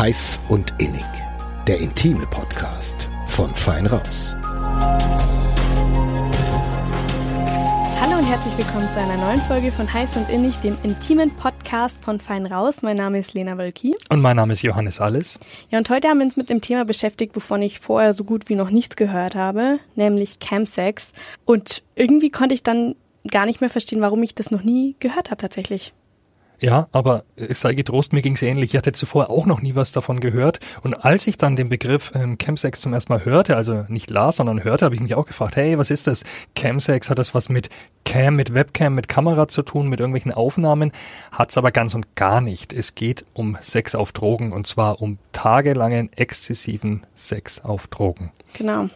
Heiß und Innig, der intime Podcast von Fein Raus. Hallo und herzlich willkommen zu einer neuen Folge von Heiß und Innig, dem intimen Podcast von Fein Raus. Mein Name ist Lena Wölki. Und mein Name ist Johannes Alles. Ja, und heute haben wir uns mit dem Thema beschäftigt, wovon ich vorher so gut wie noch nichts gehört habe, nämlich Campsex. Und irgendwie konnte ich dann gar nicht mehr verstehen, warum ich das noch nie gehört habe tatsächlich. Ja, aber es sei getrost, mir ging's ähnlich. Ich hatte zuvor auch noch nie was davon gehört. Und als ich dann den Begriff ähm, Chemsex zum ersten Mal hörte, also nicht las, sondern hörte, habe ich mich auch gefragt, hey, was ist das? Chemsex, hat das was mit Cam, mit Webcam, mit Kamera zu tun, mit irgendwelchen Aufnahmen? Hat's aber ganz und gar nicht. Es geht um Sex auf Drogen und zwar um tagelangen, exzessiven Sex auf Drogen. Genau.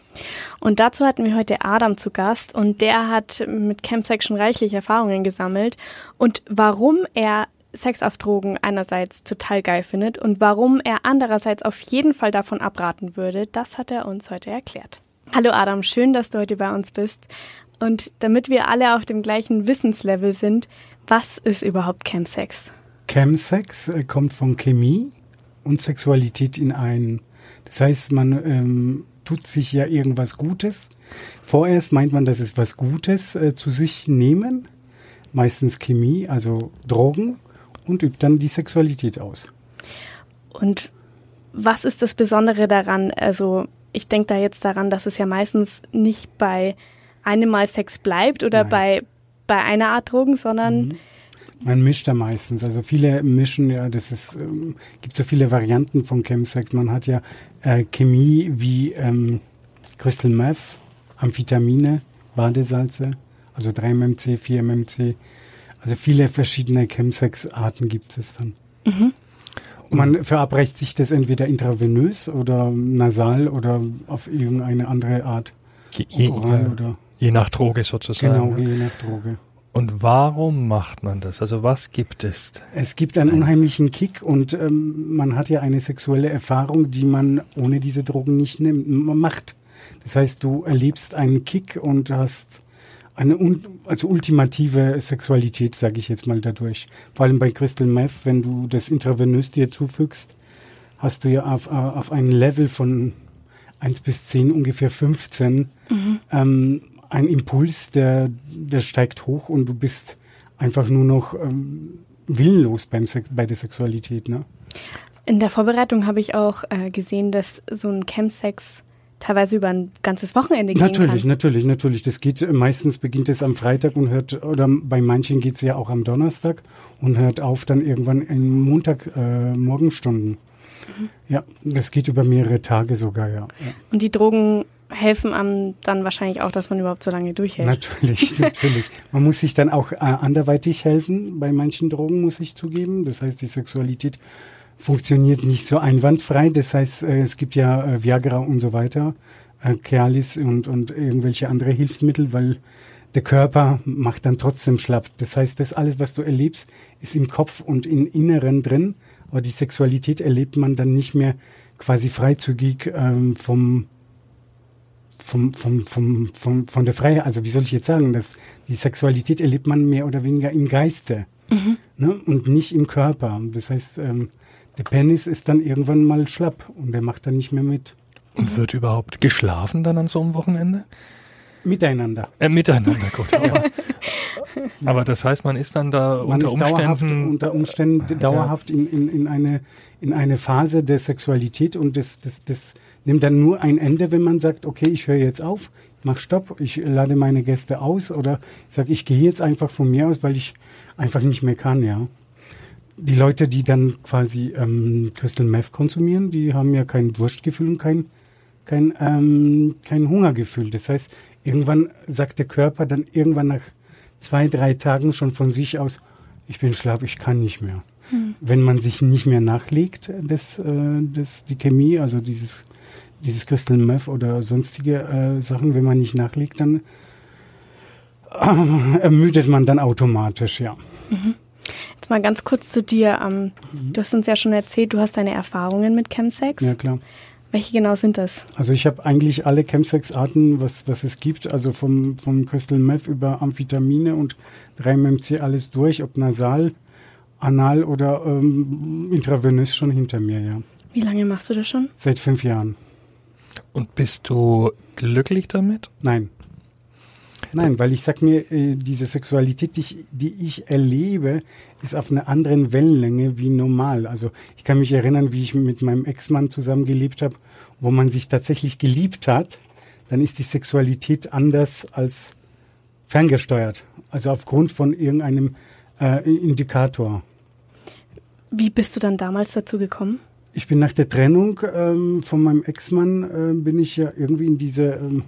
Und dazu hatten wir heute Adam zu Gast und der hat mit Chemsex schon reichlich Erfahrungen gesammelt und warum er Sex auf Drogen einerseits total geil findet und warum er andererseits auf jeden Fall davon abraten würde, das hat er uns heute erklärt. Hallo Adam, schön, dass du heute bei uns bist. Und damit wir alle auf dem gleichen Wissenslevel sind, was ist überhaupt Chemsex? Chemsex äh, kommt von Chemie und Sexualität in einen. Das heißt, man ähm, tut sich ja irgendwas Gutes. Vorerst meint man, das ist was Gutes äh, zu sich nehmen, meistens Chemie, also Drogen und übt dann die Sexualität aus. Und was ist das Besondere daran? Also ich denke da jetzt daran, dass es ja meistens nicht bei einem Mal Sex bleibt oder bei, bei einer Art Drogen, sondern mhm. Man mischt da meistens. Also viele mischen ja, das ist, ähm, gibt so viele Varianten von Chemsex. Man hat ja äh, Chemie wie ähm, Crystal Meth, Amphetamine, Badesalze, also 3-MMC, 4-MMC, also viele verschiedene Chemsex-Arten gibt es dann. Mhm. Man verabreicht sich das entweder intravenös oder nasal oder auf irgendeine andere Art. Je, oral oder je nach Droge sozusagen. Genau, ne? je nach Droge. Und warum macht man das? Also was gibt es? Es gibt einen unheimlichen Kick und ähm, man hat ja eine sexuelle Erfahrung, die man ohne diese Drogen nicht nimmt, macht. Das heißt, du erlebst einen Kick und hast eine also ultimative Sexualität, sage ich jetzt mal dadurch. Vor allem bei Crystal Meth, wenn du das intravenös dir zufügst, hast du ja auf, auf ein Level von 1 bis 10 ungefähr 15 mhm. ähm, ein Impuls, der, der steigt hoch und du bist einfach nur noch ähm, willenlos beim Sex, bei der Sexualität. Ne? In der Vorbereitung habe ich auch äh, gesehen, dass so ein Chemsex teilweise über ein ganzes Wochenende gehen natürlich, kann. Natürlich, natürlich, natürlich. Das geht meistens beginnt es am Freitag und hört oder bei manchen geht es ja auch am Donnerstag und hört auf dann irgendwann in Montag äh, Morgenstunden. Mhm. Ja, das geht über mehrere Tage sogar, ja. ja. Und die Drogen helfen einem dann wahrscheinlich auch, dass man überhaupt so lange durchhält. Natürlich, natürlich. Man muss sich dann auch äh, anderweitig helfen. Bei manchen Drogen muss ich zugeben. Das heißt, die Sexualität funktioniert nicht so einwandfrei. Das heißt, äh, es gibt ja äh, Viagra und so weiter, äh, Cialis und, und irgendwelche andere Hilfsmittel, weil der Körper macht dann trotzdem schlapp. Das heißt, das alles, was du erlebst, ist im Kopf und im Inneren drin, aber die Sexualität erlebt man dann nicht mehr quasi freizügig ähm, vom, vom, vom, vom, vom, von der Freiheit. Also wie soll ich jetzt sagen, dass die Sexualität erlebt man mehr oder weniger im Geiste mhm. ne? und nicht im Körper. Das heißt, ähm, der Penis ist dann irgendwann mal schlapp und der macht dann nicht mehr mit. Und wird überhaupt geschlafen dann an so einem Wochenende? Miteinander. Äh, miteinander, gut. Aber, aber, das heißt, man ist dann da man unter Umständen. Dauerhaft, unter Umständen ja. dauerhaft in, in, in, eine, in eine Phase der Sexualität und das, das, das nimmt dann nur ein Ende, wenn man sagt, okay, ich höre jetzt auf, ich mach Stopp, ich lade meine Gäste aus oder ich sage, ich gehe jetzt einfach von mir aus, weil ich einfach nicht mehr kann, ja die Leute, die dann quasi ähm, Crystal Meth konsumieren, die haben ja kein Durstgefühl und kein, kein, ähm, kein Hungergefühl. Das heißt, irgendwann sagt der Körper dann irgendwann nach zwei, drei Tagen schon von sich aus, ich bin schlapp, ich kann nicht mehr. Hm. Wenn man sich nicht mehr nachlegt, das, äh, das, die Chemie, also dieses, dieses Crystal Meth oder sonstige äh, Sachen, wenn man nicht nachlegt, dann äh, ermüdet man dann automatisch, ja. Mhm. Jetzt mal ganz kurz zu dir. Ähm, mhm. Du hast uns ja schon erzählt, du hast deine Erfahrungen mit Chemsex. Ja, klar. Welche genau sind das? Also ich habe eigentlich alle Chemsex-Arten, was, was es gibt, also vom, vom Crystal Meth über Amphetamine und 3-MMC alles durch, ob nasal, anal oder ähm, intravenös schon hinter mir, ja. Wie lange machst du das schon? Seit fünf Jahren. Und bist du glücklich damit? Nein. Nein, weil ich sag mir, äh, diese Sexualität, die ich, die ich erlebe, ist auf einer anderen Wellenlänge wie normal. Also ich kann mich erinnern, wie ich mit meinem Ex-Mann zusammengelebt habe, wo man sich tatsächlich geliebt hat, dann ist die Sexualität anders als ferngesteuert. Also aufgrund von irgendeinem äh, Indikator. Wie bist du dann damals dazu gekommen? Ich bin nach der Trennung ähm, von meinem Ex-Mann, äh, bin ich ja irgendwie in diese ähm,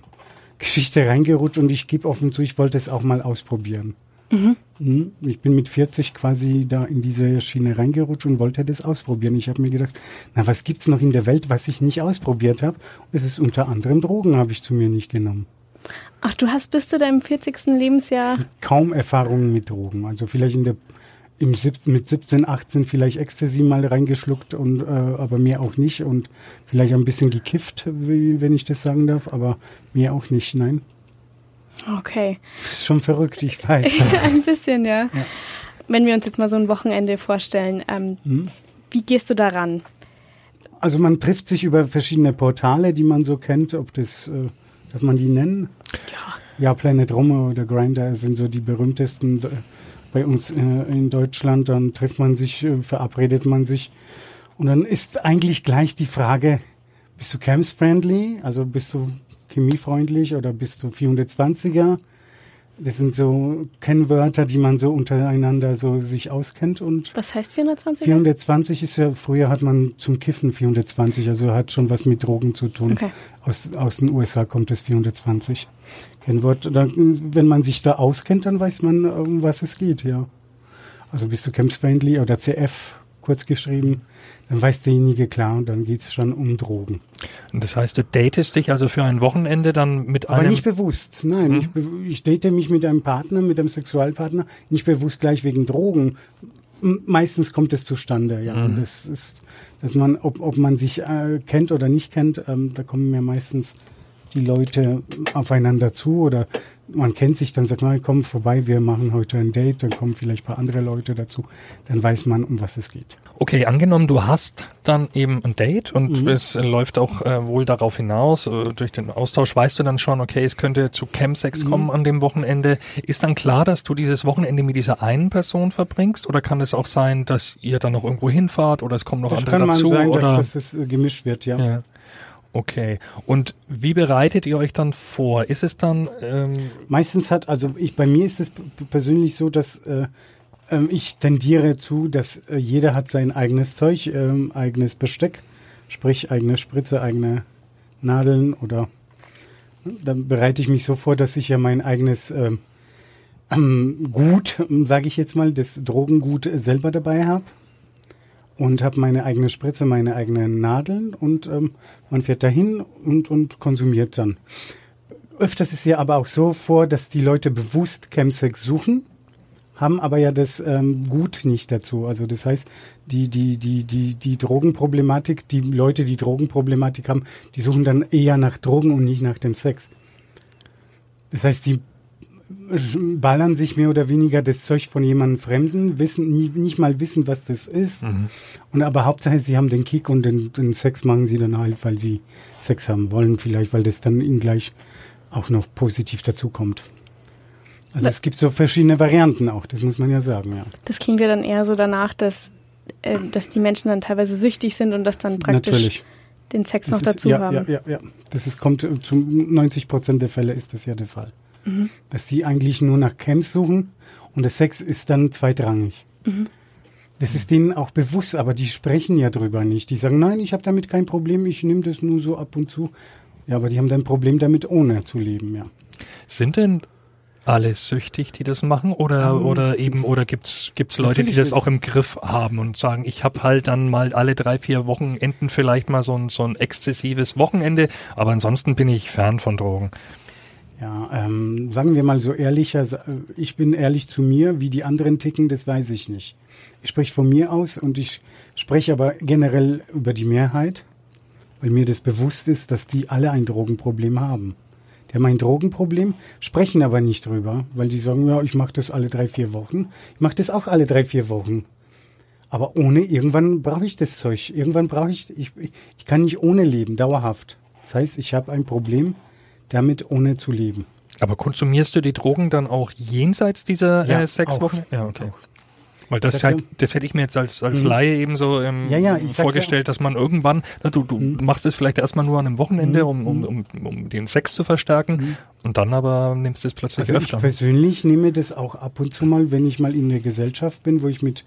Geschichte reingerutscht und ich gebe offen zu, ich wollte es auch mal ausprobieren. Mhm. Ich bin mit 40 quasi da in diese Schiene reingerutscht und wollte das ausprobieren. Ich habe mir gedacht, na, was gibt's noch in der Welt, was ich nicht ausprobiert habe? Es ist unter anderem Drogen, habe ich zu mir nicht genommen. Ach, du hast bis zu deinem 40. Lebensjahr Kaum Erfahrungen mit Drogen. Also vielleicht in der im sieb- mit 17, 18 vielleicht Ecstasy mal reingeschluckt und äh, aber mehr auch nicht und vielleicht ein bisschen gekifft, wie, wenn ich das sagen darf, aber mehr auch nicht. Nein, Okay. das ist schon verrückt, ich weiß. Ein bisschen, ja. Wenn wir uns jetzt mal so ein Wochenende vorstellen, ähm, wie gehst du daran? Also man trifft sich über verschiedene Portale, die man so kennt, ob das, äh, darf man die nennen? Ja. Ja, Planet Rome oder Grindr sind so die berühmtesten äh, bei uns äh, in Deutschland. Dann trifft man sich, äh, verabredet man sich. Und dann ist eigentlich gleich die Frage, bist du Camps-friendly? Also bist du chemiefreundlich oder bist du 420er? Das sind so Kennwörter, die man so untereinander so sich auskennt und Was heißt 420? 420 ist ja, früher hat man zum Kiffen 420, also hat schon was mit Drogen zu tun. Okay. Aus, aus den USA kommt das 420. Kennwort. Dann, wenn man sich da auskennt, dann weiß man, um was es geht, ja. Also bist du Camps-friendly oder CF, kurz geschrieben, dann weiß derjenige klar und dann geht's schon um Drogen. Und das heißt, du datest dich also für ein Wochenende dann mit Aber einem. nicht bewusst, nein. Ich, be ich date mich mit einem Partner, mit einem Sexualpartner, nicht bewusst gleich wegen Drogen. Meistens kommt es zustande, ja. Und das ist, dass man, ob, ob man sich äh, kennt oder nicht kennt, ähm, da kommen ja meistens die Leute aufeinander zu oder man kennt sich, dann sagt man, komm vorbei, wir machen heute ein Date, dann kommen vielleicht ein paar andere Leute dazu, dann weiß man, um was es geht. Okay, angenommen, du hast dann eben ein Date und Mhm. es äh, läuft auch äh, wohl darauf hinaus, äh, durch den Austausch weißt du dann schon, okay, es könnte zu Campsex Mhm. kommen an dem Wochenende. Ist dann klar, dass du dieses Wochenende mit dieser einen Person verbringst oder kann es auch sein, dass ihr dann noch irgendwo hinfahrt oder es kommen noch Das andere kann man dazu? sein, oder? dass, dass es gemischt wird, ja. ja. Okay. Und wie bereitet ihr euch dann vor? Ist es dann ähm, Meistens hat, also ich bei mir ist es persönlich so, dass äh, ähm, ich tendiere zu, dass äh, jeder hat sein eigenes Zeug, ähm, eigenes Besteck, sprich eigene Spritze, eigene Nadeln oder ne, dann bereite ich mich so vor, dass ich ja mein eigenes ähm, Gut, sage ich jetzt mal, das Drogengut selber dabei habe und habe meine eigene Spritze, meine eigenen Nadeln und ähm, man fährt dahin und, und konsumiert dann. Öfters ist ja aber auch so vor, dass die Leute bewusst Chemsex suchen, haben aber ja das ähm, Gut nicht dazu. Also das heißt, die, die, die, die, die Drogenproblematik, die Leute, die Drogenproblematik haben, die suchen dann eher nach Drogen und nicht nach dem Sex. Das heißt, die ballern sich mehr oder weniger das Zeug von jemandem Fremden, wissen nie, nicht mal wissen, was das ist. Und aber Hauptsache, sie haben den Kick und den, den Sex machen sie dann halt, weil sie Sex haben wollen, vielleicht, weil das dann ihnen gleich auch noch positiv dazukommt. Also es gibt so verschiedene Varianten auch, das muss man ja sagen, ja. Das klingt ja dann eher so danach, dass, äh, dass die Menschen dann teilweise süchtig sind und das dann praktisch Natürlich. den Sex Das noch ist, dazu ja, haben. Ja, ja, ja. Das ist, kommt äh, zu 90 Prozent der Fälle ist das ja der Fall. Dass die eigentlich nur nach Camps suchen und der Sex ist dann zweitrangig. Das ist denen auch bewusst, aber die sprechen ja drüber nicht. Die sagen, nein, ich habe damit kein Problem, ich nehme das nur so ab und zu. Ja, aber die haben dann ein Problem damit, ohne zu leben, ja. Sind denn alle süchtig, die das machen oder oder eben oder gibt's gibt's Leute, die das auch im Griff haben und sagen, ich habe halt dann mal alle drei vier Wochenenden vielleicht mal so ein so ein exzessives Wochenende, aber ansonsten bin ich fern von Drogen. Ja, ähm, sagen wir mal so ehrlicher, ich bin ehrlich zu mir, wie die anderen ticken, das weiß ich nicht. Ich spreche von mir aus und ich spreche aber generell über die Mehrheit, weil mir das bewusst ist, dass die alle ein Drogenproblem haben. Die haben ein Drogenproblem, sprechen aber nicht drüber, weil die sagen, ja, ich mache das alle drei, vier Wochen. Ich mache das auch alle drei, vier Wochen. Aber ohne, irgendwann brauche ich das Zeug. Irgendwann brauche ich, ich, ich kann nicht ohne leben, dauerhaft. Das heißt, ich habe ein Problem damit, ohne zu leben. Aber konsumierst du die Drogen dann auch jenseits dieser Ja, äh, sechs auch. Wochen? Ja, okay. Auch. Weil das, halt, ja- das hätte ich mir jetzt als, als Mhm. Laie eben so ähm, Ja, ja, ich vorgestellt, dass man irgendwann, na, du, du Mhm. machst es vielleicht erstmal nur an einem Wochenende, Mhm. um, um, um, um den Sex zu verstärken und dann aber nimmst du es plötzlich Also ich öfter. persönlich nehme das auch ab und zu mal, wenn ich mal in der Gesellschaft bin, wo ich mit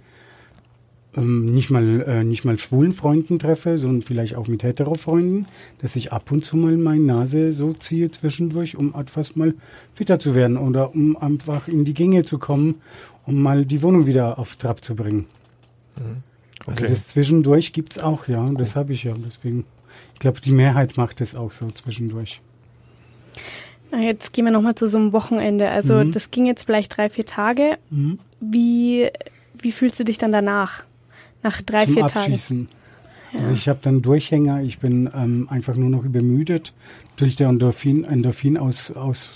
ähm, nicht mal äh, nicht mal schwulen Freunden treffe, sondern vielleicht auch mit hetero Freunden, dass ich ab und zu mal meine Nase so ziehe zwischendurch, um etwas mal fitter zu werden oder um einfach in die Gänge zu kommen, um mal die Wohnung wieder auf Trab zu bringen. Also Okay. das zwischendurch gibt's auch, ja, das habe ich ja. Deswegen, ich glaube, die Mehrheit macht das auch so zwischendurch. Na, Jetzt gehen wir nochmal zu so einem Wochenende. Also Mhm. das ging jetzt vielleicht drei, vier Tage. Wie, wie fühlst du dich dann danach? Nach drei, zum vier Tagen? Abschießen. Also ich habe dann Durchhänger, ich bin ähm, einfach nur noch übermüdet. Natürlich der Endorphin, Endorphin aus, aus,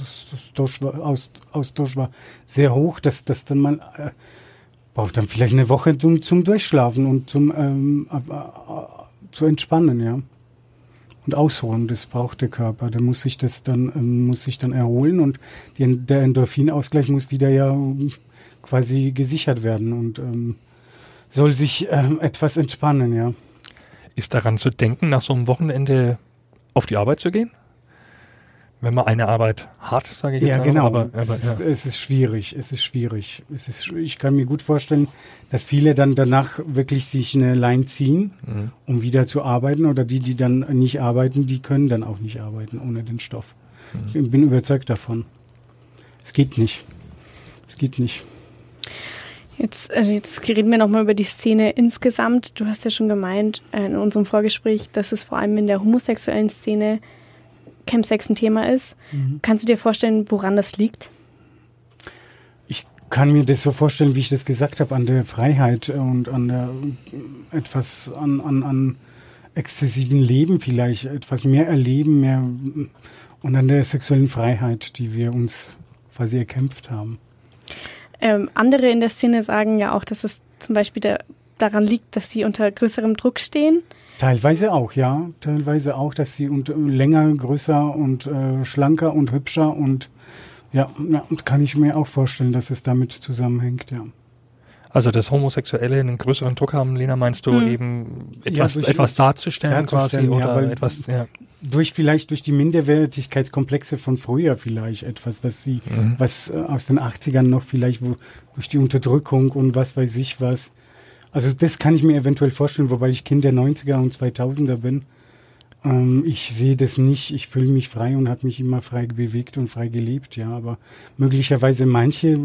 war- aus, Austausch war sehr hoch, dass das dann mal äh, braucht dann vielleicht eine Woche zum, zum Durchschlafen und zum ähm, äh, zu entspannen, ja. Und ausruhen, das braucht der Körper. Der muss sich das dann, ähm, muss sich dann erholen und die, der Endorphinausgleich muss wieder ja ähm, quasi gesichert werden und ähm, soll sich ähm, etwas entspannen, ja. Ist daran zu denken, nach so einem Wochenende auf die Arbeit zu gehen? Wenn man eine Arbeit hat, sage ich jetzt Ja, mal, genau. Aber, aber, es, ist, ja. es ist schwierig. Es ist schwierig. Es ist, ich kann mir gut vorstellen, dass viele dann danach wirklich sich eine Line ziehen, Mhm. um wieder zu arbeiten. Oder die, die dann nicht arbeiten, die können dann auch nicht arbeiten ohne den Stoff. Mhm. Ich bin überzeugt davon. Es geht nicht. Es geht nicht. Jetzt, äh, jetzt reden wir nochmal über die Szene insgesamt. Du hast ja schon gemeint äh, in unserem Vorgespräch, dass es vor allem in der homosexuellen Szene Chemsex ein Thema ist. Mhm. Kannst du dir vorstellen, woran das liegt? Ich kann mir das so vorstellen, wie ich das gesagt habe, an der Freiheit und an der etwas an, an, an exzessiven Leben vielleicht, etwas mehr erleben, mehr und an der sexuellen Freiheit, die wir uns quasi erkämpft haben. Ähm, andere in der Szene sagen ja auch, dass es zum Beispiel der, daran liegt, dass sie unter größerem Druck stehen. Teilweise auch, ja. Teilweise auch, dass sie und, äh, länger, größer und äh, schlanker und hübscher und ja, ja, und kann ich mir auch vorstellen, dass es damit zusammenhängt, ja. Also das Homosexuelle einen größeren Druck haben, Lena, meinst du Hm. eben etwas, durch- etwas darzustellen, darzustellen, quasi ja, oder etwas, ja. durch vielleicht durch die Minderwertigkeitskomplexe von früher vielleicht etwas, dass sie Mhm. was äh, aus den 80ern noch vielleicht wo, durch die Unterdrückung und was weiß ich was. Also das kann ich mir eventuell vorstellen, wobei ich Kind der 90er und 2000er bin. Ähm, ich sehe das nicht. Ich fühle mich frei und habe mich immer frei bewegt und frei gelebt, ja. Aber möglicherweise manche,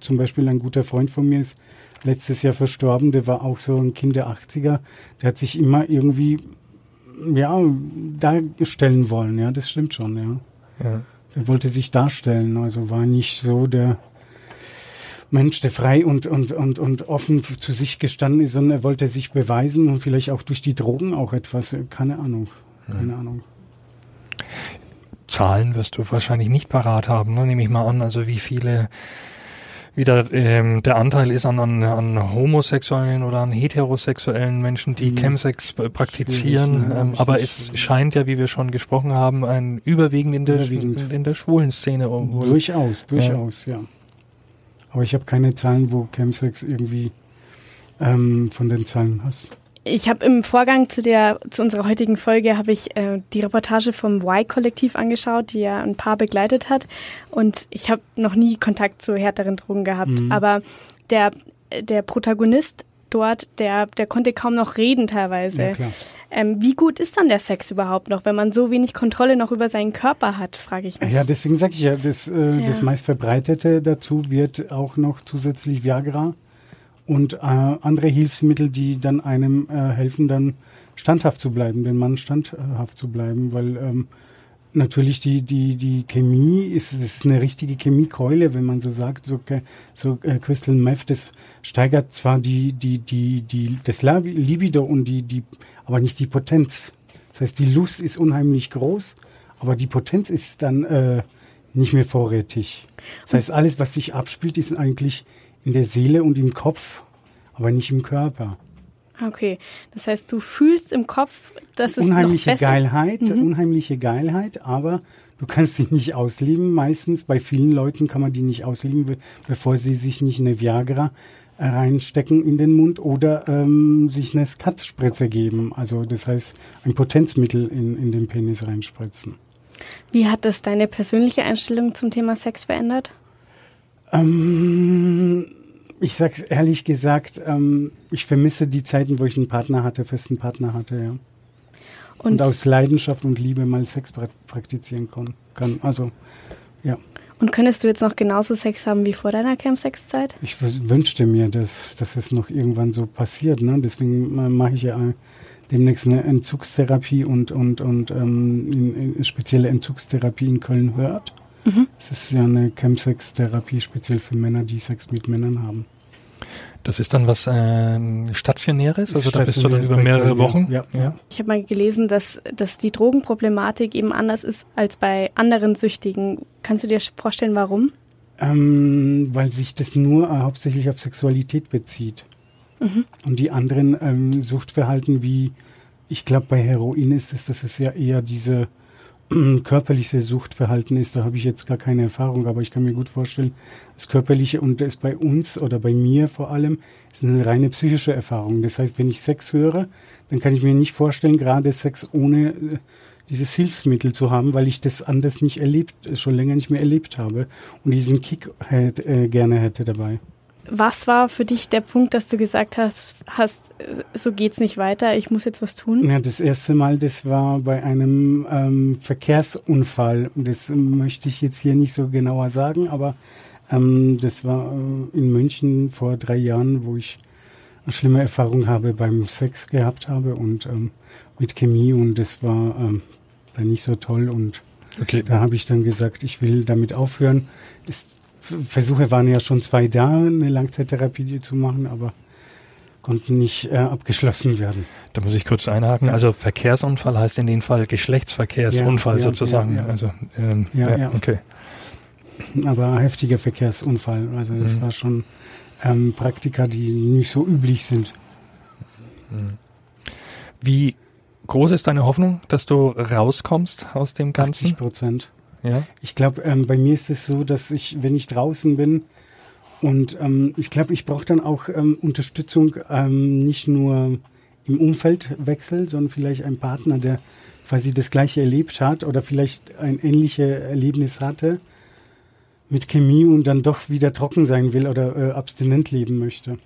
zum Beispiel ein guter Freund von mir ist letztes Jahr verstorben, der war auch so ein Kind der 80er, der hat sich immer irgendwie ja, darstellen wollen, ja, das stimmt schon, ja. ja. Er wollte sich darstellen, also war nicht so der Mensch, der frei und, und, und, und offen zu sich gestanden ist, sondern er wollte sich beweisen und vielleicht auch durch die Drogen auch etwas, äh, keine Ahnung, keine Ahnung. Zahlen wirst du wahrscheinlich nicht parat haben, ne? nehme ich mal an. Also wie viele, wie der, ähm, der Anteil ist an, an, an homosexuellen oder an heterosexuellen Menschen, die Mhm. Chemsex äh, praktizieren. Schwierig, ne? ähm, aber es so- scheint ja, wie wir schon gesprochen haben, ein überwiegend in der, Überwiegend. in der schwulen Szene. wohl- Durchaus, durchaus, ja. Aber ich habe keine Zahlen, wo Chemsex irgendwie ähm, von den Zahlen hast. Ich habe im Vorgang zu der zu unserer heutigen Folge habe ich äh, die Reportage vom Y-Kollektiv angeschaut, die ja ein Paar begleitet hat. Und ich habe noch nie Kontakt zu härteren Drogen gehabt. Mhm. Aber der der Protagonist dort, der der konnte kaum noch reden teilweise. Ja, klar. ähm, wie gut ist dann der Sex überhaupt noch, wenn man so wenig Kontrolle noch über seinen Körper hat, frage ich mich. Ja, deswegen sage ich ja, das, äh, Ja. das meistverbreitete dazu wird auch noch zusätzlich Viagra und äh, andere Hilfsmittel, die dann einem äh, helfen, dann standhaft zu bleiben, den Mann standhaft zu bleiben, weil ähm, natürlich die, die, die Chemie ist, ist eine richtige Chemiekeule, wenn man so sagt, so, ke- so äh, Crystal Meth, das steigert zwar die, die, die, die, das Libido und die, die, aber nicht die Potenz. Das heißt, die Lust ist unheimlich groß, aber die Potenz ist dann äh, nicht mehr vorrätig. Das heißt, alles, was sich abspielt, ist eigentlich in der Seele und im Kopf, aber nicht im Körper. Okay, das heißt, du fühlst im Kopf, dass es unheimliche noch besser Geilheit, Mhm. unheimliche Geilheit, aber du kannst sie nicht ausleben. Meistens bei vielen Leuten kann man die nicht ausleben, be- bevor sie sich nicht eine Viagra äh, reinstecken in den Mund oder ähm, sich eine Skat-Spritze geben. Also das heißt, ein Potenzmittel in, in den Penis reinspritzen. Wie hat das deine persönliche Einstellung zum Thema Sex verändert? Ähm, ich sag's ehrlich gesagt, ähm, ich vermisse die Zeiten, wo ich einen Partner hatte, festen Partner hatte, ja. Und, Und, aus Leidenschaft und Liebe mal Sex pra- praktizieren kann. Also, ja. und könntest du jetzt noch genauso Sex haben wie vor deiner Campsex-Zeit? Ich wünschte mir, dass, dass es noch irgendwann so passiert. Ne? Deswegen mache ich ja äh, demnächst eine Entzugstherapie und, und, und ähm, spezielle Entzugstherapie in Köln-Hörth. Das ist ja eine Chemsex-Therapie speziell für Männer, die Sex mit Männern haben. Das ist dann was ähm, Stationäres? Also da bist du dann über mehrere Wochen? Ja, ja. Ich habe mal gelesen, dass, dass die Drogenproblematik eben anders ist als bei anderen Süchtigen. Kannst du dir vorstellen, warum? Ähm, weil sich das nur äh, hauptsächlich auf Sexualität bezieht. Und die anderen ähm, Suchtverhalten wie, ich glaube bei Heroin ist es, dass es ja eher diese körperliche Suchtverhalten ist. Da habe ich jetzt gar keine Erfahrung, aber ich kann mir gut vorstellen, das körperliche und das bei uns oder bei mir vor allem ist eine reine psychische Erfahrung. Das heißt, wenn ich Sex höre, dann kann ich mir nicht vorstellen, gerade Sex ohne äh, dieses Hilfsmittel zu haben, weil ich das anders nicht erlebt, schon länger nicht mehr erlebt habe und diesen Kick hätt, äh, gerne hätte dabei. Was war für dich der Punkt, dass du gesagt hast, hast so geht's nicht weiter, ich muss jetzt was tun? Ja, das erste Mal, das war bei einem ähm, Verkehrsunfall. Das möchte ich jetzt hier nicht so genauer sagen, aber ähm, das war äh, in München vor drei Jahren, wo ich eine schlimme Erfahrung habe beim Sex gehabt habe und ähm, mit Chemie und das war ähm, dann nicht so toll und Okay. da habe ich dann gesagt, ich will damit aufhören. Es, Versuche waren ja schon zwei da, eine Langzeittherapie zu machen, aber konnten nicht äh, abgeschlossen werden. Da muss ich kurz einhaken. Also Verkehrsunfall heißt in dem Fall Geschlechtsverkehrsunfall Ja, ja, sozusagen. ja, ja. Also ähm, Ja, ja, ja. okay. aber heftiger Verkehrsunfall. Also das Mhm. war schon ähm, Praktika, die nicht so üblich sind. Wie groß ist deine Hoffnung, dass du rauskommst aus dem Ganzen? 80 Prozent. Ja. Ich glaube, ähm, bei mir ist es so, dass ich, wenn ich draußen bin und ähm, ich glaube, ich brauche dann auch ähm, Unterstützung, ähm, nicht nur im Umfeldwechsel, sondern vielleicht ein Partner, der quasi das Gleiche erlebt hat oder vielleicht ein ähnliches Erlebnis hatte mit Chemie und dann doch wieder trocken sein will oder äh, abstinent leben möchte.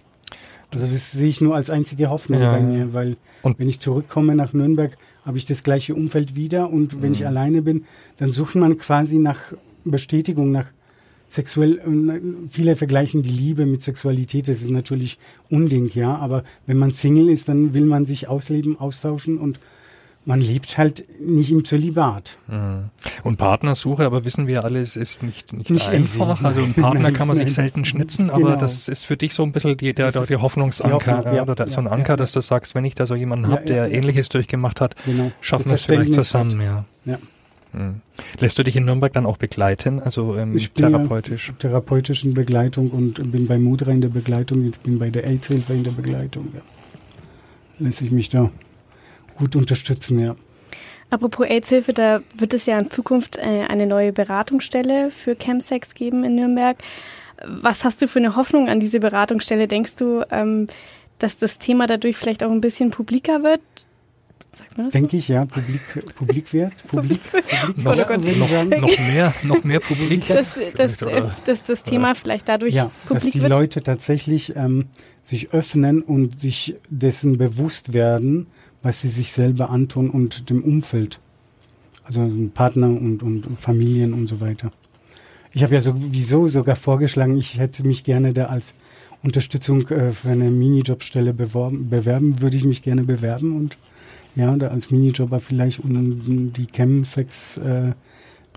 Also das sehe ich nur als einzige Hoffnung Ja, bei mir, weil Und- wenn ich zurückkomme nach Nürnberg, habe ich das gleiche Umfeld wieder. Und wenn Mhm. ich alleine bin, dann sucht man quasi nach Bestätigung, nach sexuell, viele vergleichen die Liebe mit Sexualität, das ist natürlich Unding, ja, aber wenn man Single ist, dann will man sich ausleben, austauschen und man lebt halt nicht im Zölibat. Mhm. Und Partnersuche, aber wissen wir alle, es ist nicht, nicht, Nicht einfach. Also einen Partner Nein, kann man sich nein. selten schnitzen, aber Genau. das ist für dich so ein bisschen die, der, der, der Hoffnungsanker, die Hoffnung, ja, oder der, so ein ja, Anker, ja, dass du sagst, wenn ich da so jemanden Ja, hab, der ja, ja. Ähnliches durchgemacht hat, Genau. schaffen wir es vielleicht hat. zusammen, ja. Ja. Mhm. Lässt du dich in Nürnberg dann auch begleiten, also ähm, Ich bin ja- therapeutisch? therapeutischen Begleitung und bin bei Mudra in der Begleitung, ich bin bei der AIDS-Hilfe in der Begleitung. Ja. Lässt sich mich da gut unterstützen, ja. Apropos AIDS-Hilfe, da wird es ja in Zukunft äh, eine neue Beratungsstelle für Chemsex geben in Nürnberg. Was hast du für eine Hoffnung an diese Beratungsstelle? Denkst du, ähm, dass das Thema dadurch vielleicht auch ein bisschen publiker wird? Sagt man das? so? Denke ich, ja, Publik, Publikwert, Publik, Publik, Noch, ich noch, noch mehr, noch mehr Publik. dass, dass, Oder- dass das Thema vielleicht dadurch Ja, dass publik die wird? Leute tatsächlich ähm, sich öffnen und sich dessen bewusst werden, was sie sich selber antun und dem Umfeld. Also Partner und, und Familien und so weiter. Ich habe ja sowieso sogar vorgeschlagen, ich hätte mich gerne da als Unterstützung äh, für eine Minijobstelle beworben, bewerben, würde ich mich gerne bewerben und ja, da als Minijobber vielleicht um die Chemsex äh,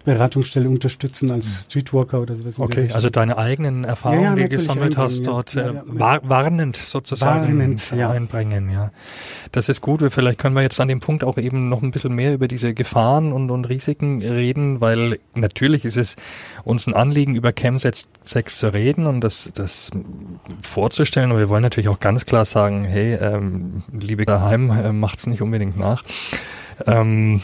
Beratungsstelle unterstützen als Streetwalker oder sowas. Okay, also deine eigenen Erfahrungen, ja, ja, die du gesammelt hast, dort ja, äh, warnend sozusagen warnend, einbringen. Ja, das ist gut. Vielleicht können wir jetzt an dem Punkt auch eben noch ein bisschen mehr über diese Gefahren und, und Risiken reden, weil natürlich ist es uns ein Anliegen, über Chemsex zu reden und das, das vorzustellen. Aber wir wollen natürlich auch ganz klar sagen, hey, ähm, liebe daheim, äh, macht's nicht unbedingt nach. Ähm,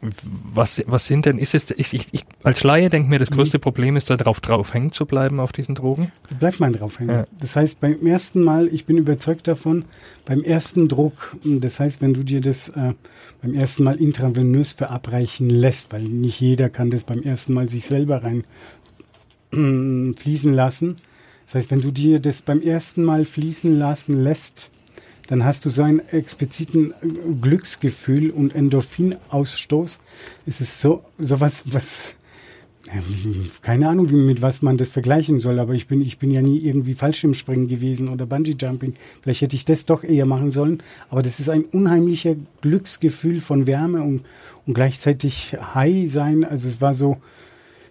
was, was sind denn, ist es, ich, ich, als Laie denke mir, das größte mhm. Problem ist, da drauf, drauf hängen zu bleiben auf diesen Drogen? Bleibt man drauf hängen. Ja. Das heißt, beim ersten Mal, ich bin überzeugt davon, beim ersten Druck, das heißt, wenn du dir das äh, beim ersten Mal intravenös verabreichen lässt, weil nicht jeder kann das beim ersten Mal sich selber rein äh, fließen lassen. Das heißt, wenn du dir das beim ersten Mal fließen lassen lässt, dann hast du so einen expliziten äh, Glücksgefühl und Endorphinausstoß. Es ist so sowas, was keine Ahnung, mit was man das vergleichen soll, aber ich bin, ich bin ja nie irgendwie Fallschirmspringen gewesen oder Bungee Jumping. Vielleicht hätte ich das doch eher machen sollen, aber das ist ein unheimlicher Glücksgefühl von Wärme und, und gleichzeitig High sein. Also es war so,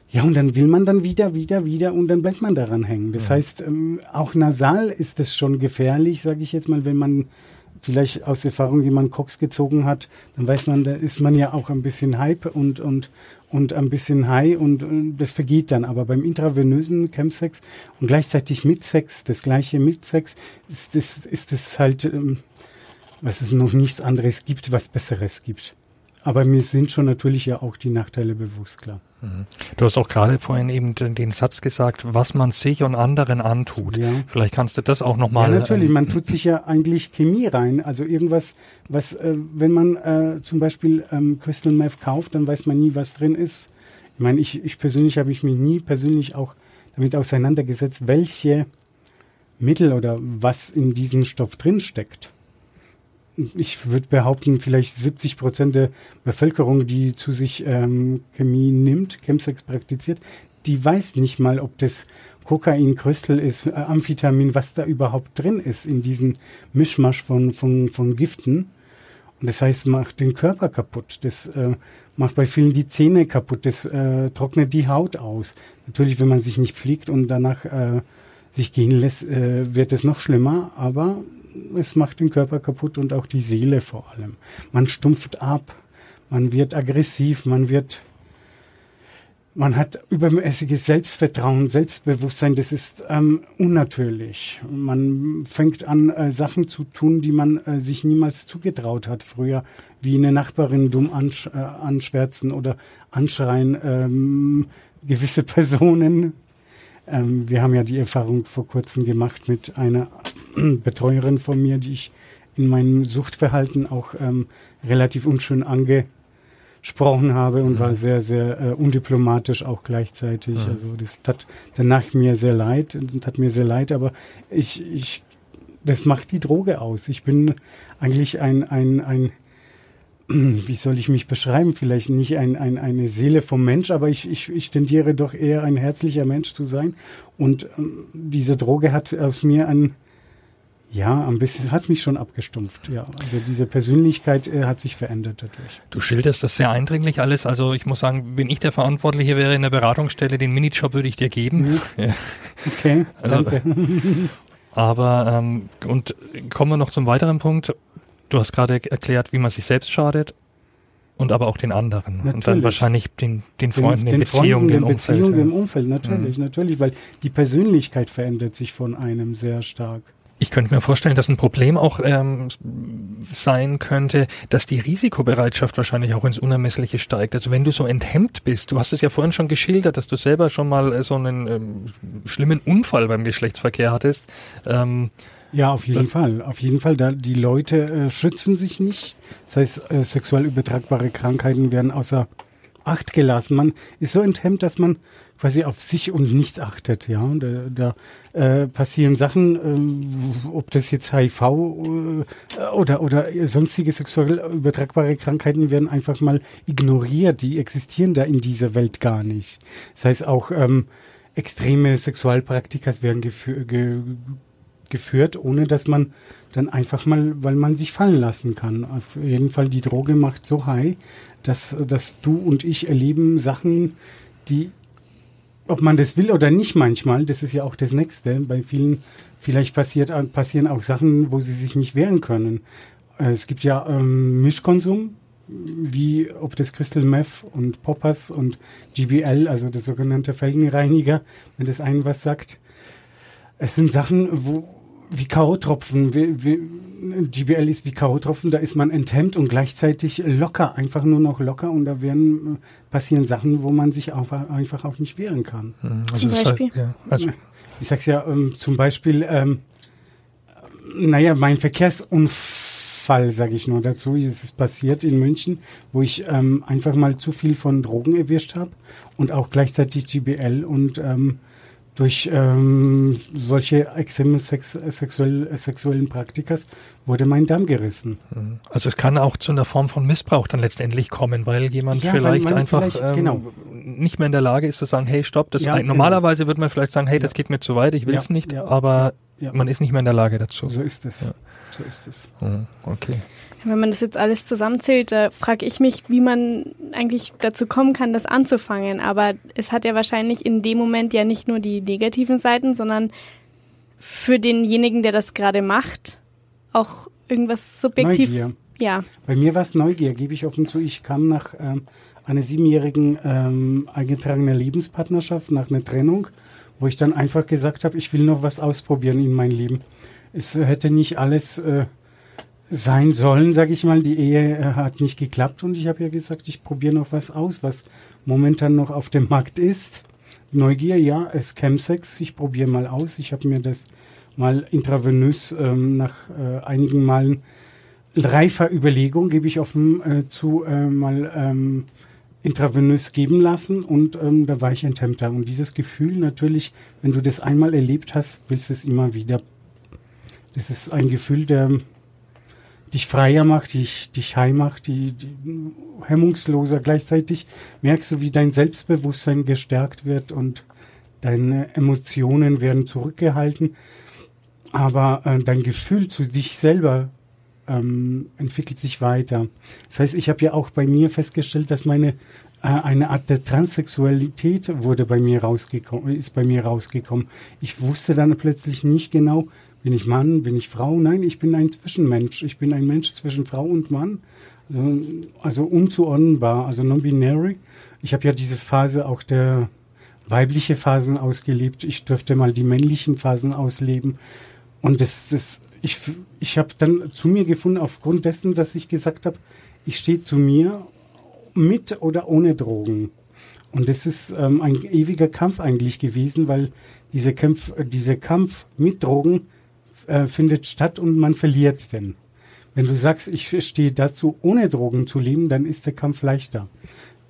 ja, und dann will man dann wieder, wieder, wieder und dann bleibt man daran hängen. Das ja. heißt, ähm, auch nasal ist es schon gefährlich, sage ich jetzt mal, wenn man vielleicht aus Erfahrung jemand Cox gezogen hat, dann weiß man, da ist man ja auch ein bisschen Hype und, und, und ein bisschen High und, und das vergeht dann. Aber beim intravenösen Chemsex und gleichzeitig mit Sex, das gleiche mit Sex, ist das, ist das halt, ähm, was es noch nichts anderes gibt, was Besseres gibt. Aber mir sind schon natürlich ja auch die Nachteile bewusst, klar. Du hast auch gerade vorhin eben den, den, Satz gesagt, was man sich und anderen antut. Ja. Vielleicht kannst du das auch nochmal. Ja, natürlich. Man tut sich ja eigentlich Chemie rein. Also irgendwas, was, äh, wenn man äh, zum Beispiel ähm, Crystal Meth kauft, dann weiß man nie, was drin ist. Ich meine, ich, ich persönlich habe ich mich nie persönlich auch damit auseinandergesetzt, welche Mittel oder was in diesem Stoff drin steckt ich würde behaupten, vielleicht 70 Prozent der Bevölkerung, die zu sich ähm, Chemie nimmt, Chemsex praktiziert, die weiß nicht mal, ob das Kokain, Krystal ist, äh, Amphetamin, was da überhaupt drin ist in diesem Mischmasch von, von, von Giften. Und das heißt, macht den Körper kaputt. Das äh, macht bei vielen die Zähne kaputt. Das äh, trocknet die Haut aus. Natürlich, wenn man sich nicht pflegt und danach äh, sich gehen lässt, äh, wird es noch schlimmer. Aber es macht den Körper kaputt und auch die Seele vor allem. Man stumpft ab, man wird aggressiv, man wird, man hat übermäßiges Selbstvertrauen, Selbstbewusstsein, das ist ähm, unnatürlich. Man fängt an, äh, Sachen zu tun, die man äh, sich niemals zugetraut hat früher, wie eine Nachbarin dumm ansch äh, anschwärzen oder anschreien, ähm, gewisse Personen. Ähm, wir haben ja die Erfahrung vor kurzem gemacht mit einer Betreuerin von mir, die ich in meinem Suchtverhalten auch ähm, relativ unschön angesprochen habe und mhm. war sehr, sehr äh, undiplomatisch auch gleichzeitig. Mhm. Also das tat danach mir sehr leid, tat mir sehr leid, aber ich, ich, das macht die Droge aus. Ich bin eigentlich ein, ein, ein wie soll ich mich beschreiben? Vielleicht nicht ein, ein, eine Seele vom Mensch, aber ich, ich, ich tendiere doch eher ein herzlicher Mensch zu sein. Und ähm, diese Droge hat aus mir ein, ja, ein bisschen hat mich schon abgestumpft. Ja, also diese Persönlichkeit äh, hat sich verändert dadurch. Du schilderst das sehr eindringlich alles. Also ich muss sagen, wenn ich der Verantwortliche wäre in der Beratungsstelle, den Minijob würde ich dir geben. Mhm. Ja. Okay, also, danke. aber ähm, und kommen wir noch zum weiteren Punkt. Du hast gerade erklärt, wie man sich selbst schadet und aber auch den anderen. Natürlich. Und dann wahrscheinlich den, den Freunden, den, den, den Beziehungen, den Umfeld. Beziehungen im Umfeld, natürlich, mhm. natürlich, weil die Persönlichkeit verändert sich von einem sehr stark. Ich könnte mir vorstellen, dass ein Problem auch ähm, sein könnte, dass die Risikobereitschaft wahrscheinlich auch ins Unermessliche steigt. Also wenn du so enthemmt bist, du hast es ja vorhin schon geschildert, dass du selber schon mal äh, so einen ähm, schlimmen Unfall beim Geschlechtsverkehr hattest. Ähm, ja, auf jeden Fall. Auf jeden Fall. Da die Leute äh, schützen sich nicht. Das heißt, äh, sexuell übertragbare Krankheiten werden außer Acht gelassen. Man ist so enthemmt, dass man quasi auf sich und nichts achtet. Ja, und da, da äh, passieren Sachen, äh, ob das jetzt HIV äh, oder oder sonstige sexuell übertragbare Krankheiten werden einfach mal ignoriert. Die existieren da in dieser Welt gar nicht. Das heißt auch ähm, extreme Sexualpraktikas werden ge geführt, ohne dass man dann einfach mal, weil man sich fallen lassen kann. Auf jeden Fall, die Droge macht so high, dass, dass du und ich erleben Sachen, die, ob man das will oder nicht manchmal, das ist ja auch das Nächste. Bei vielen, vielleicht passiert, passieren auch Sachen, wo sie sich nicht wehren können. Äh, es gibt ja ähm, Mischkonsum, wie ob das Crystal Meth und Poppers und GBL, also der sogenannte Felgenreiniger, wenn das einen was sagt. Es sind Sachen, wo, wie K.O.-Tropfen. GBL ist wie K.O.-Tropfen, da ist man enthemmt und gleichzeitig locker, einfach nur noch locker und da werden passieren Sachen, wo man sich auch, einfach auch nicht wehren kann. Mhm, also zum Beispiel? Halt, ja, also ich sag's ja, ähm, zum Beispiel, ähm, naja, mein Verkehrsunfall, sage ich nur dazu, ist es passiert in München, wo ich ähm, einfach mal zu viel von Drogen erwischt habe und auch gleichzeitig GBL und ähm, durch ähm, solche extreme Sex sexuell, sexuellen Praktikas wurde mein Damm gerissen. Mhm. Also es kann auch zu einer Form von Missbrauch dann letztendlich kommen, weil jemand ja, vielleicht weil einfach vielleicht, ähm, genau. nicht mehr in der Lage ist zu sagen, hey, stopp, das ja, ein, normalerweise genau. würde man vielleicht sagen, hey, das geht mir zu weit, ich will es nicht, aber man ist nicht mehr in der Lage dazu. So ist es. So ist es. Mhm. Okay. Wenn man das jetzt alles zusammenzählt, da frage ich mich, wie man eigentlich dazu kommen kann, das anzufangen. Aber es hat ja wahrscheinlich in dem Moment ja nicht nur die negativen Seiten, sondern für denjenigen, der das gerade macht, auch irgendwas subjektiv. Neugier. Ja. Bei mir war es Neugier, gebe ich offen zu. Ich kam nach ähm, einer siebenjährigen ähm, eingetragenen Lebenspartnerschaft, nach einer Trennung, wo ich dann einfach gesagt habe, ich will noch was ausprobieren in mein Leben. Es hätte nicht alles äh, sein sollen, sage ich mal. Die Ehe äh, hat nicht geklappt und ich habe ja gesagt, ich probiere noch was aus, was momentan noch auf dem Markt ist. Neugier, ja, es Chemsex, ich probiere mal aus. Ich habe mir das mal intravenös ähm, nach äh, einigen Malen reifer Überlegung, gebe ich offen äh, zu, äh, mal ähm, intravenös geben lassen und ähm, da war ich enthemmter. Und dieses Gefühl natürlich, wenn du das einmal erlebt hast, willst du es immer wieder. Das ist ein Gefühl, der dich freier macht, dich, dich heim macht, die, die hemmungsloser. Gleichzeitig merkst du, wie dein Selbstbewusstsein gestärkt wird und deine Emotionen werden zurückgehalten. Aber äh, dein Gefühl zu dich selber ähm, entwickelt sich weiter. Das heißt, ich habe ja auch bei mir festgestellt, dass meine äh, eine Art der Transsexualität wurde bei mir rausgekommen, ist bei mir rausgekommen. Ich wusste dann plötzlich nicht genau, bin ich Mann, bin ich Frau? Nein, ich bin ein Zwischenmensch. Ich bin ein Mensch zwischen Frau und Mann. Also, also unzuordnenbar, also non-binary. Ich habe ja diese Phase auch der weibliche Phasen ausgelebt. Ich dürfte mal die männlichen Phasen ausleben. Und das, das, ich, ich habe dann zu mir gefunden, aufgrund dessen, dass ich gesagt habe, ich stehe zu mir mit oder ohne Drogen. Und das ist ähm, ein ewiger Kampf eigentlich gewesen, weil diese Kampf, dieser Kampf mit Drogen äh, findet statt und man verliert denn. Wenn du sagst, ich stehe dazu, ohne Drogen zu leben, dann ist der Kampf leichter.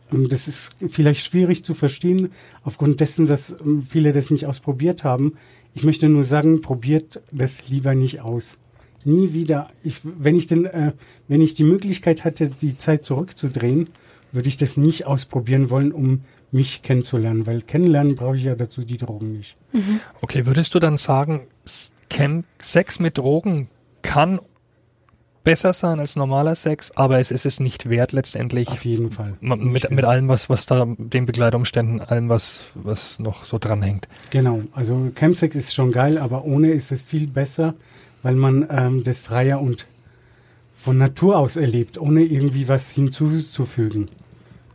Und das ist vielleicht schwierig zu verstehen, aufgrund dessen, dass ähm, viele das nicht ausprobiert haben. Ich möchte nur sagen, probiert das lieber nicht aus. Nie wieder. Ich, wenn ich denn, äh, wenn ich die Möglichkeit hatte, die Zeit zurückzudrehen, würde ich das nicht ausprobieren wollen, um mich kennenzulernen, weil kennenlernen brauche ich ja dazu die Drogen nicht. Mhm. Okay, würdest du dann sagen, Sex mit Drogen kann besser sein als normaler Sex, aber es ist es nicht wert letztendlich. Auf jeden Fall. Mit, mit allem, was, was da, den Begleitumständen, allem, was, was noch so dranhängt. Genau. Also Chemsex ist schon geil, aber ohne ist es viel besser, weil man ähm, das freier und von Natur aus erlebt, ohne irgendwie was hinzuzufügen.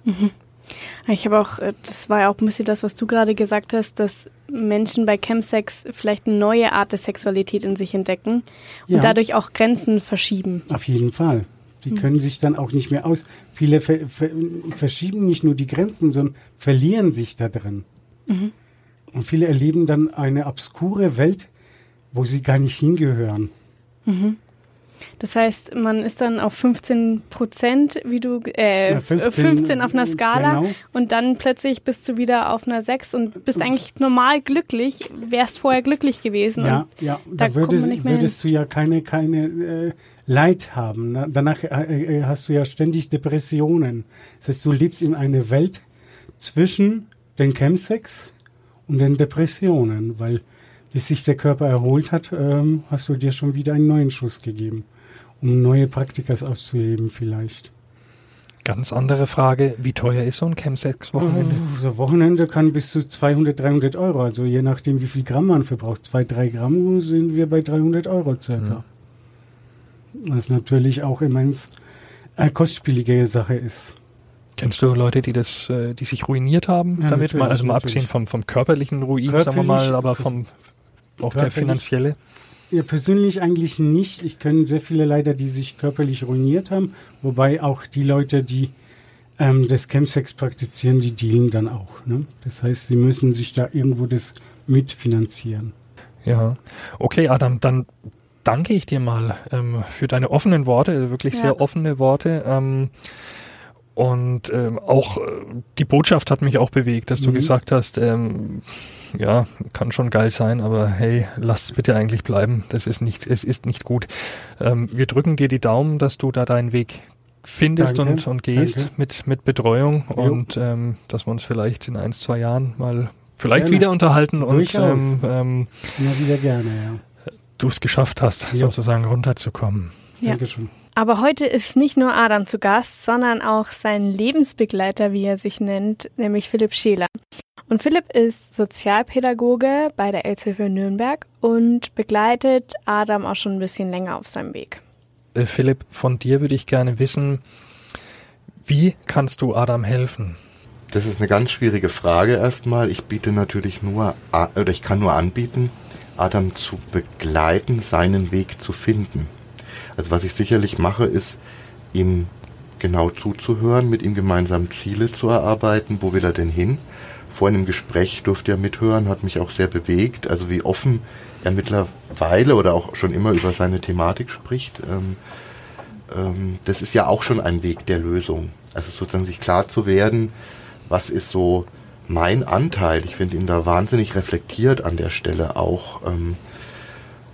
Mhm. Ich habe auch, äh, das war ja auch ein bisschen das, was du gerade gesagt hast, dass Menschen bei Chemsex vielleicht eine neue Art der Sexualität in sich entdecken und ja. dadurch auch Grenzen verschieben. Auf jeden Fall. Die mhm. können sich dann auch nicht mehr aus. Viele ver ver verschieben nicht nur die Grenzen, sondern verlieren sich da drin. Mhm. Und viele erleben dann eine obskure Welt, wo sie gar nicht hingehören. Mhm. Das heißt, man ist dann auf 15 Prozent, wie du, äh, ja, 15, 15, auf einer Skala genau. und dann plötzlich bist du wieder auf einer 6 und bist eigentlich normal glücklich, wärst vorher glücklich gewesen. Ja, ja, da, da würdest, würdest du ja keine, keine äh, Leid haben. Danach äh, äh, hast du ja ständig Depressionen. Das heißt, du lebst in einer Welt zwischen den Chemsex und den Depressionen, weil bis sich der Körper erholt hat, ähm, hast du dir schon wieder einen neuen Schuss gegeben, neue Praktikas auszuleben vielleicht. Ganz andere Frage, wie teuer ist so ein Chemsex-Wochenende? Oh, so ein Wochenende kann bis zu 200, 300 Euro, also je nachdem, wie viel Gramm man verbraucht. Zwei, drei Gramm sind wir bei 300 Euro circa. Mhm. Was natürlich auch immens eine kostspielige Sache ist. Kennst du Leute, die das, äh, die sich ruiniert haben ja, damit? Mal, also mal abgesehen vom, vom körperlichen Ruin, Körperlich, sagen wir mal, aber vom auch der finanzielle? Ja, persönlich eigentlich nicht. Ich kenne sehr viele leider, die sich körperlich ruiniert haben, wobei auch die Leute, die ähm, das Chemsex praktizieren, die dealen dann auch. Ne? Das heißt, sie müssen sich da irgendwo das mitfinanzieren. Ja, okay, Adam, dann danke ich dir mal ähm, für deine offenen Worte, wirklich ja. sehr offene Worte. Ähm, und ähm, auch äh, die Botschaft hat mich auch bewegt, dass mhm. du gesagt hast, ähm, ja, kann schon geil sein, aber hey, lass es bitte eigentlich bleiben. Das ist nicht, es ist nicht gut. Ähm, wir drücken dir die Daumen, dass du da deinen Weg findest und, und gehst mit, mit Betreuung jo. und ähm, dass wir uns vielleicht in ein, zwei Jahren mal vielleicht gerne. wieder unterhalten und ähm, ähm, immer wieder gerne, ja. Du es geschafft hast, jo. sozusagen runterzukommen. Ja. Dankeschön. Aber heute ist nicht nur Adam zu Gast, sondern auch sein Lebensbegleiter, wie er sich nennt, nämlich Philipp Scheler. Und Philipp ist Sozialpädagoge bei der Elzhilfe Nürnberg und begleitet Adam auch schon ein bisschen länger auf seinem Weg. Äh, Philipp, von dir würde ich gerne wissen, wie kannst du Adam helfen? Das ist eine ganz schwierige Frage erstmal. Ich biete natürlich nur, oder ich kann nur anbieten, Adam zu begleiten, seinen Weg zu finden. Also was ich sicherlich mache, ist, ihm genau zuzuhören, mit ihm gemeinsam Ziele zu erarbeiten. Wo will er denn hin? Vorhin im Gespräch durfte er mithören, hat mich auch sehr bewegt. Also wie offen er mittlerweile oder auch schon immer über seine Thematik spricht. Ähm, ähm, das ist ja auch schon ein Weg der Lösung. Also sozusagen sich klar zu werden, was ist so mein Anteil. Ich finde ihn da wahnsinnig reflektiert an der Stelle auch. Ähm,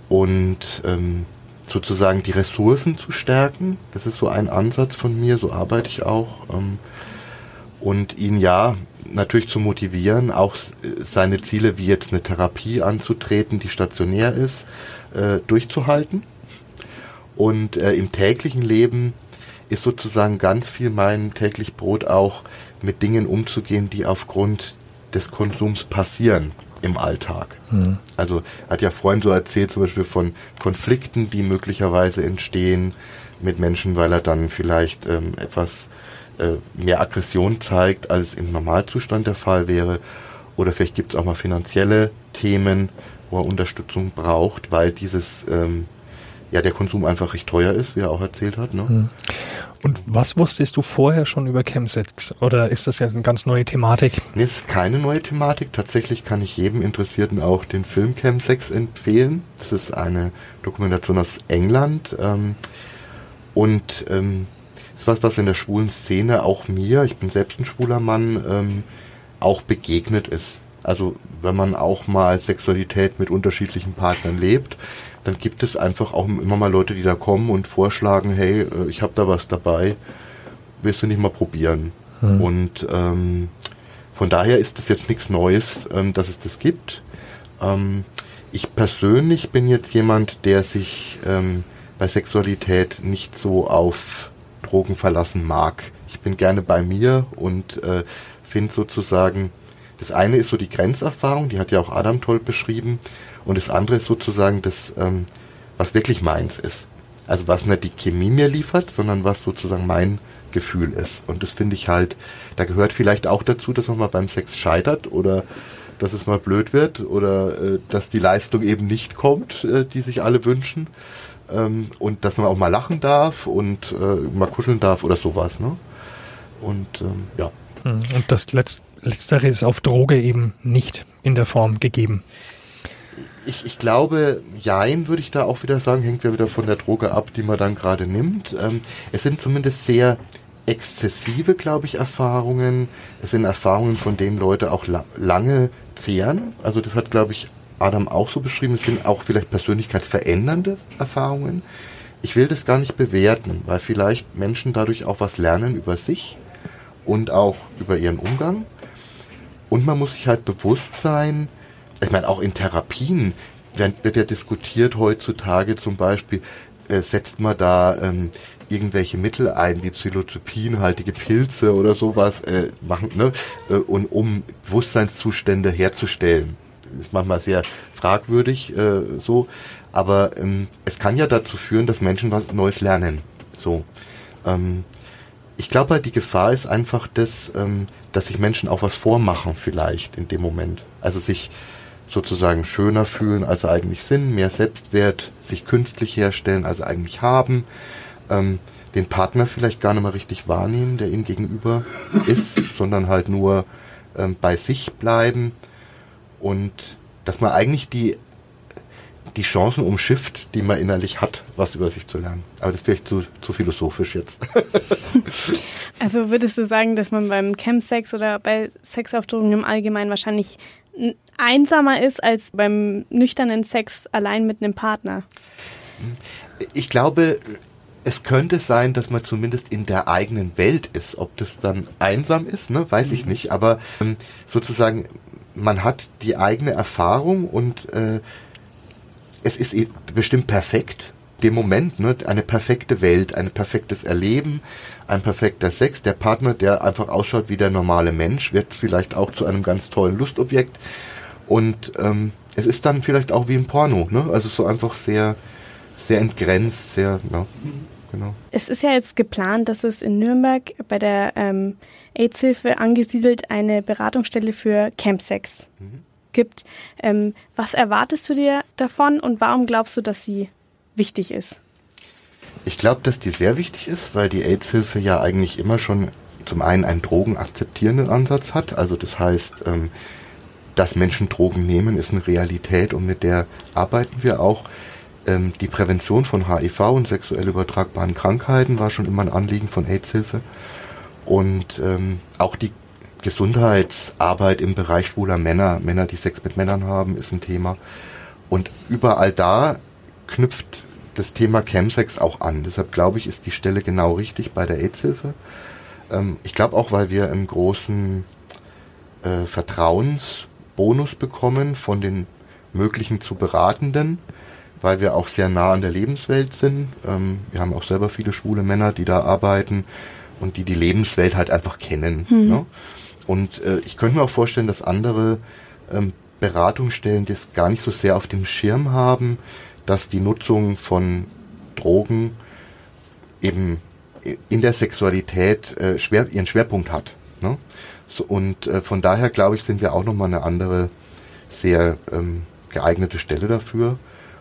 und ähm, sozusagen die Ressourcen zu stärken. Das ist so ein Ansatz von mir, so arbeite ich auch. Und ihn ja natürlich zu motivieren, auch seine Ziele wie jetzt eine Therapie anzutreten, die stationär ist, äh, durchzuhalten. Und äh, im täglichen Leben ist sozusagen ganz viel mein täglich Brot auch mit Dingen umzugehen, die aufgrund des Konsums passieren im Alltag. Mhm. Also hat ja vorhin so erzählt zum Beispiel von Konflikten, die möglicherweise entstehen mit Menschen, weil er dann vielleicht ähm, etwas mehr Aggression zeigt, als im Normalzustand der Fall wäre. Oder vielleicht gibt es auch mal finanzielle Themen, wo er Unterstützung braucht, weil dieses ähm, ja der Konsum einfach recht teuer ist, wie er auch erzählt hat. Ne? Mhm. Und was wusstest du vorher schon über Chemsex? Oder ist das jetzt eine ganz neue Thematik? Nee, es ist keine neue Thematik. Tatsächlich kann ich jedem Interessierten auch den Film Chemsex empfehlen. Das ist eine Dokumentation aus England. Ähm, und ähm, was, was in der schwulen Szene auch mir, ich bin selbst ein schwuler Mann, ähm, auch begegnet ist. Also wenn man auch mal Sexualität mit unterschiedlichen Partnern lebt, dann gibt es einfach auch immer mal Leute, die da kommen und vorschlagen, hey, äh, ich habe da was dabei, willst du nicht mal probieren? Hm. Und ähm, von daher ist das jetzt nichts Neues, ähm, dass es das gibt. Ähm, ich persönlich bin jetzt jemand, der sich ähm, bei Sexualität nicht so auf Drogen verlassen mag. Ich bin gerne bei mir und äh, finde sozusagen, das eine ist so die Grenzerfahrung, die hat ja auch Adam toll beschrieben, und das andere ist sozusagen das, ähm, was wirklich meins ist. Also was nicht die Chemie mir liefert, sondern was sozusagen mein Gefühl ist. Und das finde ich halt, da gehört vielleicht auch dazu, dass man mal beim Sex scheitert oder dass es mal blöd wird oder äh, dass die Leistung eben nicht kommt, äh, die sich alle wünschen. Ähm, und dass man auch mal lachen darf und äh, mal kuscheln darf oder sowas. Ne? Und ähm, ja. Hm, und das Letz Letztere ist auf Droge eben nicht in der Form gegeben ich, ich glaube, jein, würde ich da auch wieder sagen, hängt ja wieder von der Droge ab, die man dann gerade nimmt. Ähm, es sind zumindest sehr exzessive, glaube ich, Erfahrungen. Es sind Erfahrungen, von denen Leute auch la lange zehren. Also das hat, glaube ich, Adam auch so beschrieben. Es sind auch vielleicht persönlichkeitsverändernde Erfahrungen. Ich will das gar nicht bewerten, weil vielleicht Menschen dadurch auch was lernen über sich und auch über ihren Umgang. Und man muss sich halt bewusst sein, ich meine, auch in Therapien wird, wird ja diskutiert heutzutage zum Beispiel, äh, setzt man da ähm, irgendwelche Mittel ein, wie Psilocybinhaltige Pilze oder sowas äh, machen, ne? Äh, und um Bewusstseinszustände herzustellen. Ist manchmal sehr fragwürdig äh, so, aber ähm, es kann ja dazu führen, dass Menschen was Neues lernen. So. Ähm, ich glaube halt, die Gefahr ist einfach, dass, ähm, dass sich Menschen auch was vormachen vielleicht in dem Moment. Also sich sozusagen schöner fühlen, als sie eigentlich sind, mehr Selbstwert, sich künstlich herstellen, als sie eigentlich haben, ähm, den Partner vielleicht gar nicht mal richtig wahrnehmen, der ihnen gegenüber ist, sondern halt nur ähm, bei sich bleiben und dass man eigentlich die die Chancen umschifft, die man innerlich hat, was über sich zu lernen. Aber das ist vielleicht zu, zu philosophisch jetzt. also würdest du sagen, dass man beim Chemsex oder bei Sexaufdrohungen im Allgemeinen wahrscheinlich einsamer ist als beim nüchternen Sex allein mit einem Partner? Ich glaube, es könnte sein, dass man zumindest in der eigenen Welt ist. Ob das dann einsam ist, ne, weiß ich mhm. nicht. Aber ähm, sozusagen, man hat die eigene Erfahrung und äh, es ist bestimmt perfekt. Dem Moment, ne, eine perfekte Welt, ein perfektes Erleben, ein perfekter Sex. Der Partner, der einfach ausschaut wie der normale Mensch, wird vielleicht auch zu einem ganz tollen Lustobjekt. Und ähm, es ist dann vielleicht auch wie im Porno, ne? Also so einfach sehr, sehr entgrenzt, sehr, ja, genau. Es ist ja jetzt geplant, dass es in Nürnberg bei der ähm, AIDS-Hilfe angesiedelt eine Beratungsstelle für Campsex mhm. gibt. Ähm, was erwartest du dir davon und warum glaubst du, dass sie wichtig ist? Ich glaube, dass die sehr wichtig ist, weil die AIDS-Hilfe ja eigentlich immer schon zum einen einen drogenakzeptierenden Ansatz hat. Also das heißt, ähm, dass Menschen Drogen nehmen, ist eine Realität und mit der arbeiten wir auch. Ähm, die Prävention von HIV und sexuell übertragbaren Krankheiten war schon immer ein Anliegen von AIDS-Hilfe. Und ähm, auch die Gesundheitsarbeit im Bereich schwuler Männer, Männer, die Sex mit Männern haben, ist ein Thema. Und überall da knüpft das Thema Chemsex auch an. Deshalb glaube ich, ist die Stelle genau richtig bei der AIDS-Hilfe. Ähm, ich glaube auch, weil wir einen großen äh, Vertrauens- Bonus bekommen von den möglichen zu Beratenden, weil wir auch sehr nah an der Lebenswelt sind. Ähm, wir haben auch selber viele schwule Männer, die da arbeiten und die die Lebenswelt halt einfach kennen. Hm. Ne? Und äh, ich könnte mir auch vorstellen, dass andere ähm, Beratungsstellen das gar nicht so sehr auf dem Schirm haben, dass die Nutzung von Drogen eben in der Sexualität äh, schwer, ihren Schwerpunkt hat. Ne? So, und äh, von daher glaube ich, sind wir auch nochmal eine andere, sehr ähm, geeignete Stelle dafür.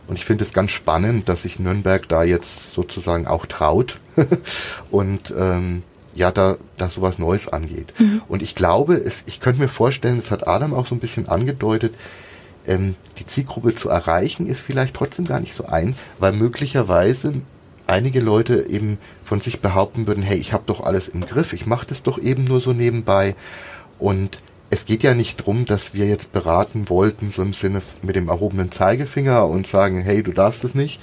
Und ich finde es ganz spannend, dass sich Nürnberg da jetzt sozusagen auch traut und ähm, ja, da, da sowas Neues angeht. Mhm. Und ich glaube, es, ich könnte mir vorstellen, das hat Adam auch so ein bisschen angedeutet, ähm, die Zielgruppe zu erreichen, ist vielleicht trotzdem gar nicht so ein, weil möglicherweise einige Leute eben von sich behaupten würden, hey, ich habe doch alles im Griff, ich mache das doch eben nur so nebenbei. Und es geht ja nicht drum, dass wir jetzt beraten wollten, so im Sinne mit dem erhobenen Zeigefinger und sagen, hey, du darfst es nicht,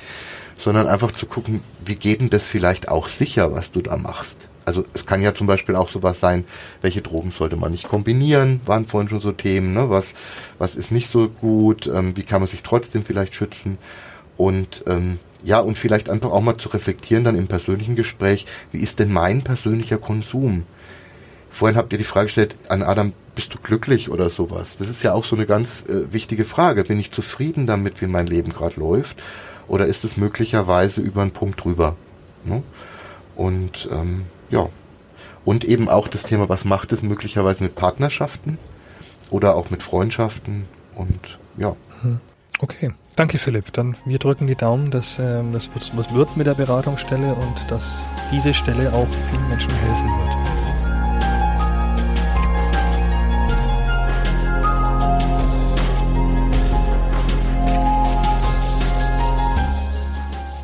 sondern einfach zu gucken, wie geht denn das vielleicht auch sicher, was du da machst. Also es kann ja zum Beispiel auch sowas sein, welche Drogen sollte man nicht kombinieren, waren vorhin schon so Themen, ne? was, was ist nicht so gut, ähm, wie kann man sich trotzdem vielleicht schützen. Und ähm, ja, und vielleicht einfach auch mal zu reflektieren dann im persönlichen Gespräch, wie ist denn mein persönlicher Konsum? Vorhin habt ihr die Frage gestellt, an Adam, bist du glücklich oder sowas? Das ist ja auch so eine ganz äh, wichtige Frage. Bin ich zufrieden damit, wie mein Leben gerade läuft? Oder ist es möglicherweise über einen Punkt drüber? Ne? Und ähm, ja. Und eben auch das Thema, was macht es möglicherweise mit Partnerschaften oder auch mit Freundschaften und ja. Hm. Okay. Danke, Philipp. Dann wir drücken die Daumen, dass ähm, das was wird mit der Beratungsstelle und dass diese Stelle auch vielen Menschen helfen wird.